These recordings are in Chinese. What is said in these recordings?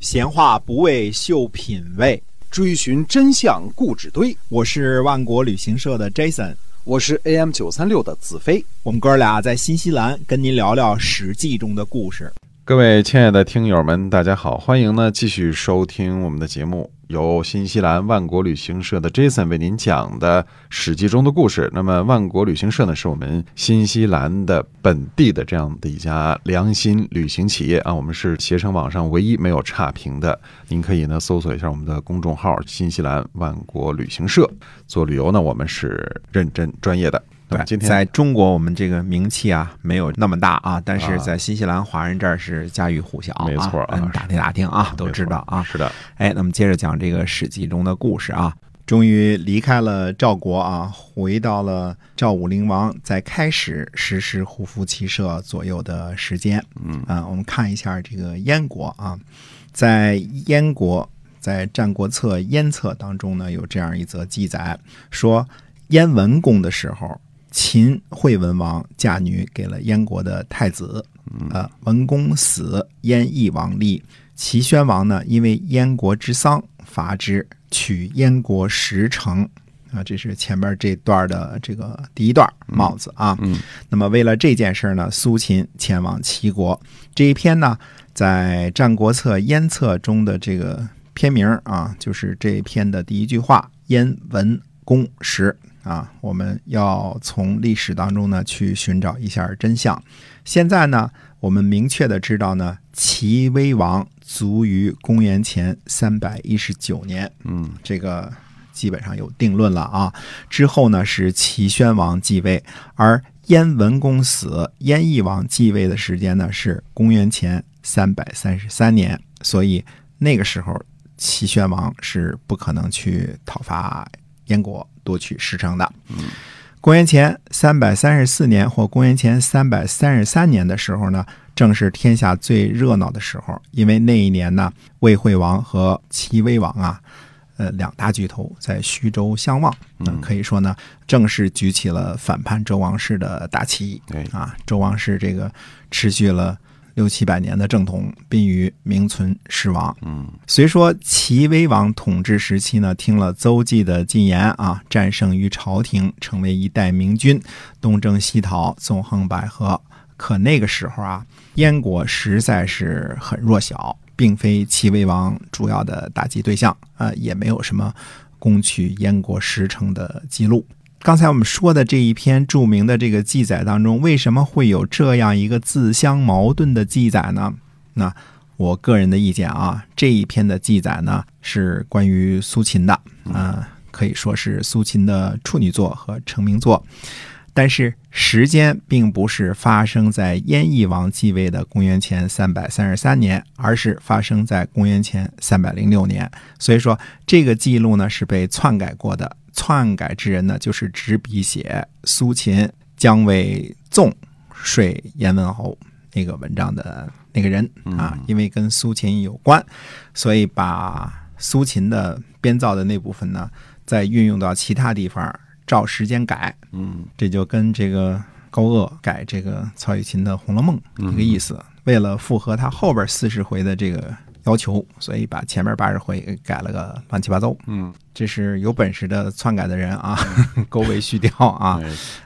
闲话不为秀品味，追寻真相固纸堆。我是万国旅行社的 Jason，我是 AM 九三六的子飞。我们哥俩在新西兰跟您聊聊《史记》中的故事。各位亲爱的听友们，大家好，欢迎呢继续收听我们的节目，由新西兰万国旅行社的 Jason 为您讲的《史记》中的故事。那么，万国旅行社呢，是我们新西兰的本地的这样的一家良心旅行企业啊，我们是携程网上唯一没有差评的。您可以呢搜索一下我们的公众号“新西兰万国旅行社”，做旅游呢，我们是认真专业的。对，今天在中国我们这个名气啊没有那么大啊，但是啊在新西兰华人这儿是家喻户晓啊，没错啊嗯，打听打听啊，都知道啊。是的，哎，那么接着讲这个《史记》中的故事啊。终于离开了赵国啊，回到了赵武灵王在开始实施胡服骑射左右的时间。嗯啊，我们看一下这个燕国啊，在燕国在《战国策·燕策》当中呢，有这样一则记载，说燕文公的时候，秦惠文王嫁女给了燕国的太子，呃，文公死，燕翼王立。齐宣王呢，因为燕国之丧，伐之，取燕国十城。啊，这是前面这段的这个第一段帽子啊。嗯那么为了这件事呢，苏秦前往齐国。这一篇呢，在《战国策·燕策》中的这个篇名啊，就是这一篇的第一句话“燕文公时”啊，我们要从历史当中呢去寻找一下真相。现在呢，我们明确的知道呢，齐威王卒于公元前三百一十九年，嗯这个基本上有定论了啊。之后呢是齐宣王继位，而燕文公死，燕翼王继位的时间呢是公元前三百三十三年，所以那个时候齐宣王是不可能去讨伐燕国，夺取十城的。公元前三百三十四年或公元前三百三十三年的时候呢，正是天下最热闹的时候，因为那一年呢，魏惠王和齐威王啊，呃，两大巨头在徐州相望，嗯，可以说呢，正式举起了反叛周王室的大旗。对啊，周王室这个持续了六七百年的正统，濒于名存实亡。嗯虽说齐威王统治时期呢，听了邹忌的进言啊，战胜于朝廷，成为一代明君，东征西讨，纵横捭阖。可那个时候啊，燕国实在是很弱小，并非齐威王主要的打击对象，呃，也没有什么攻取燕国十城的记录。刚才我们说的这一篇著名的这个记载当中，为什么会有这样一个自相矛盾的记载呢？那我个人的意见啊，这一篇的记载呢是关于苏秦的，啊、可以说是苏秦的处女作和成名作。但是时间并不是发生在燕翼王继位的公元前三百三十三年，而是发生在公元前三百零六年。所以说，这个记录呢是被篡改过的。篡改之人呢，就是执笔写苏秦将为纵说燕文侯那个文章的那个人啊，因为跟苏秦有关，所以把苏秦的编造的那部分呢，再运用到其他地方，照时间改。嗯这就跟这个高鹗改这个曹雪芹的《红楼梦》一个意思。为了符合他后边四十回的这个要求，所以把前面八十回改了个乱七八糟。嗯这是有本事的篡改的人啊，勾为虚调啊。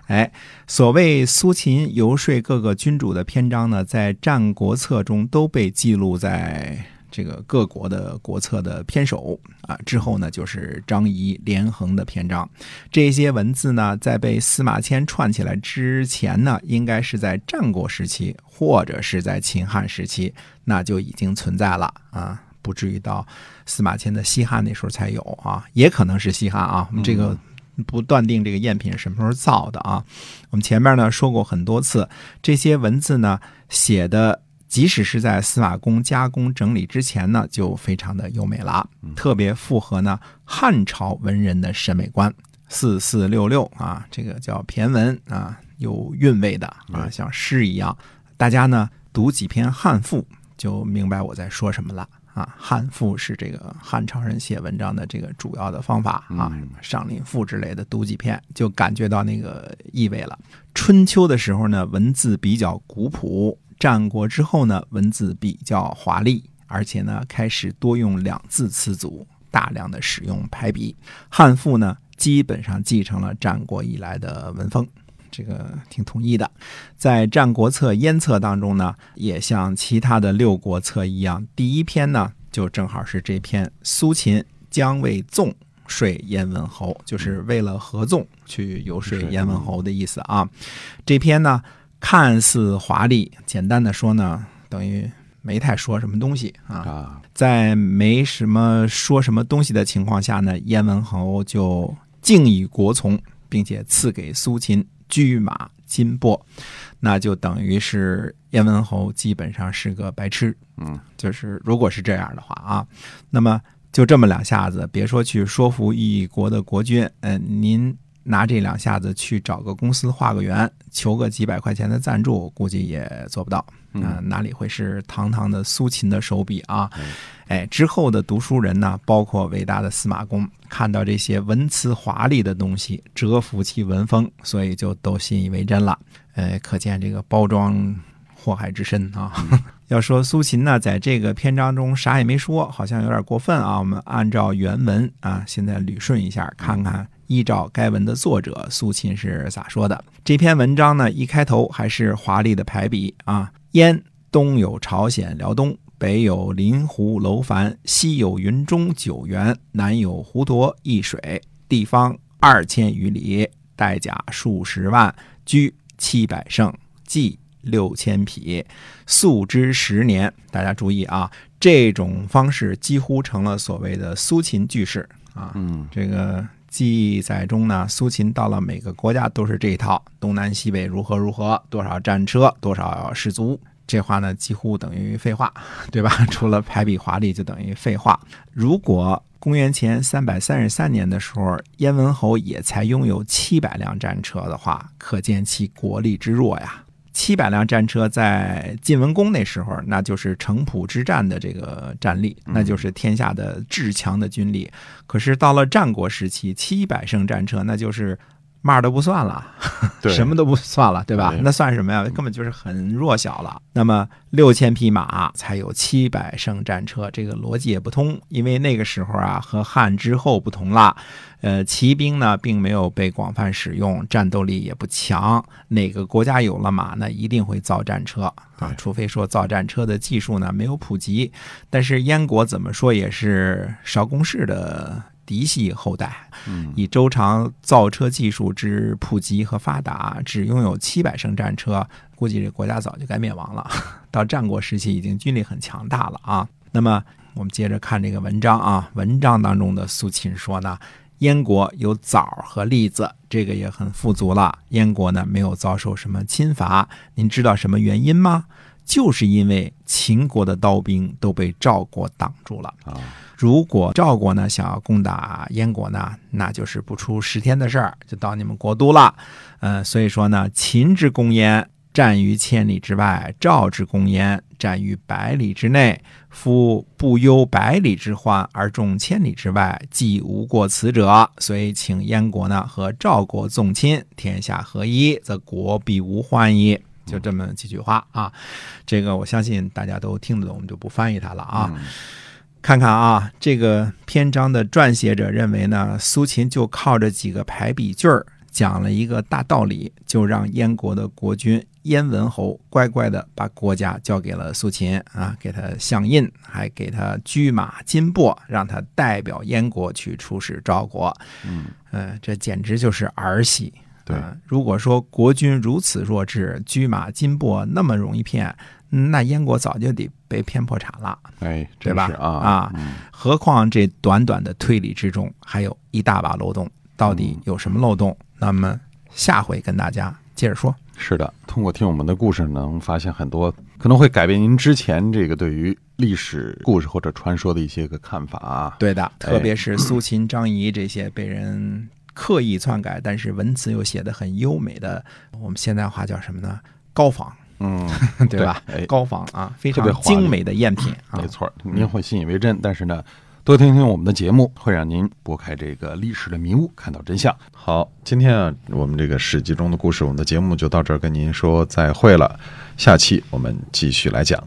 哎哎，所谓苏秦游说各个君主的篇章呢，在《战国策》中都被记录在这个各国的国策的篇首啊。之后呢，就是张仪连横的篇章。这些文字呢，在被司马迁串起来之前呢，应该是在战国时期或者是在秦汉时期，那就已经存在了啊。不至于到司马迁的西汉那时候才有啊，也可能是西汉啊。我们这个不断定这个赝品什么时候造的啊。我们前面呢说过很多次，这些文字呢写的，即使是在司马公加工整理之前呢，就非常的优美了，特别符合呢汉朝文人的审美观。四四六六啊，这个叫骈文啊，有韵味的啊，像诗一样。大家呢读几篇汉赋，就明白我在说什么了。啊，汉赋是这个汉朝人写文章的这个主要的方法啊，什么上林赋之类的，读几篇就感觉到那个意味了。春秋的时候呢，文字比较古朴；战国之后呢，文字比较华丽而且呢开始多用两字词组，大量的使用排比。汉赋呢基本上继承了战国以来的文风。这个挺统一的，在《战国策》《燕策》当中呢，也像其他的六国策一样，第一篇呢就正好是这篇苏秦将为纵说燕文侯，就是为了合纵去游说燕文侯的意思啊。这篇呢看似华丽，简单的说呢，等于没太说什么东西啊。啊，在没什么说什么东西的情况下呢，燕文侯就敬以国从，并且赐给苏秦车马金帛，那就等于是燕文侯基本上是个白痴。嗯，就是如果是这样的话啊，那么就这么两下子，别说去说服一国的国君，嗯、您拿这两下子去找个公司画个圆，求个几百块钱的赞助，估计也做不到。啊、哪里会是堂堂的苏秦的手笔啊？哎，之后的读书人呢，包括伟大的司马光，看到这些文辞华丽的东西，折服其文风，所以就都信以为真了。呃，可见这个包装祸害之深啊。要说苏秦呢，在这个篇章中啥也没说，好像有点过分啊。我们按照原文啊，现在捋顺一下，看看依照该文的作者苏秦是咋说的。这篇文章呢，一开头还是华丽的排比啊，燕东有朝鲜辽东，北有临湖楼烦，西有云中九原，南有滹沱易水，地方二千余里，带甲数十万，居七百乘，骑六千匹，素之十年。大家注意啊，这种方式几乎成了所谓的苏秦句式啊。嗯，这个记载中呢，苏秦到了每个国家都是这一套，东南西北如何如何，多少战车，多少士卒。这话呢，几乎等于废话，对吧？除了排比华丽，就等于废话。如果公元前三百三十三年的时候，燕文侯也才拥有七百辆战车的话，可见其国力之弱呀。七百辆战车在晋文公那时候，那就是城濮之战的这个战力，那就是天下的至强的军力。可是到了战国时期，七百乘战车那就是嘛都不算了，什么都不算了，对吧？对那算什么呀？根本就是很弱小了。那么六千匹马才有七百乘战车，这个逻辑也不通，因为那个时候啊和汉之后不同了。呃，骑兵呢并没有被广泛使用，战斗力也不强。哪个国家有了马呢，一定会造战车啊，除非说造战车的技术呢没有普及。但是燕国怎么说也是少公氏的嫡系后代，嗯以周长造车技术之普及和发达，只拥有七百乘战车，估计这国家早就该灭亡了。到战国时期，已经军力很强大了啊。那么我们接着看这个文章啊，文章当中的苏秦说呢。燕国有枣和栗子，这个也很富足了。燕国呢没有遭受什么侵伐，您知道什么原因吗？就是因为秦国的刀兵都被赵国挡住了。啊，如果赵国呢想要攻打燕国呢，那就是不出十天的事儿，就到你们国都了。呃，所以说呢，秦之攻燕，战于千里之外；赵之攻燕，战于百里之内。夫不忧百里之患而重千里之外，既无过此者。所以请燕国呢和赵国纵亲，天下合一，则国必无患矣。就这么几句话啊，这个我相信大家都听得懂，我们就不翻译它了啊。看看啊，这个篇章的撰写者认为呢，苏秦就靠着几个排比句儿讲了一个大道理，就让燕国的国君燕文侯乖乖的把国家交给了苏秦啊，给他相印，还给他车马金帛，让他代表燕国去出使赵国。嗯，呃，这简直就是儿戏。对啊如果说国君如此弱智，车马金帛那么容易骗，那燕国早就得被骗破产了。哎，对吧啊啊嗯何况这短短的推理之中，还有一大把漏洞。到底有什么漏洞？那么下回跟大家接着说。是的，通过听我们的故事，能发现很多可能会改变您之前这个对于历史故事或者传说的一些个看法啊。对的，特别是苏秦、张仪这些被人刻意篡改，但是文词又写得很优美的，我们现在话叫什么呢？高仿，嗯，对吧？对哎高仿啊，非常精美的赝品啊没。错，您会信以为真，但是呢，多听听我们的节目，会让您拨开这个历史的迷雾，看到真相。好，今天啊，我们这个史记中的故事，我们的节目就到这儿，跟您说再会了。下期我们继续来讲。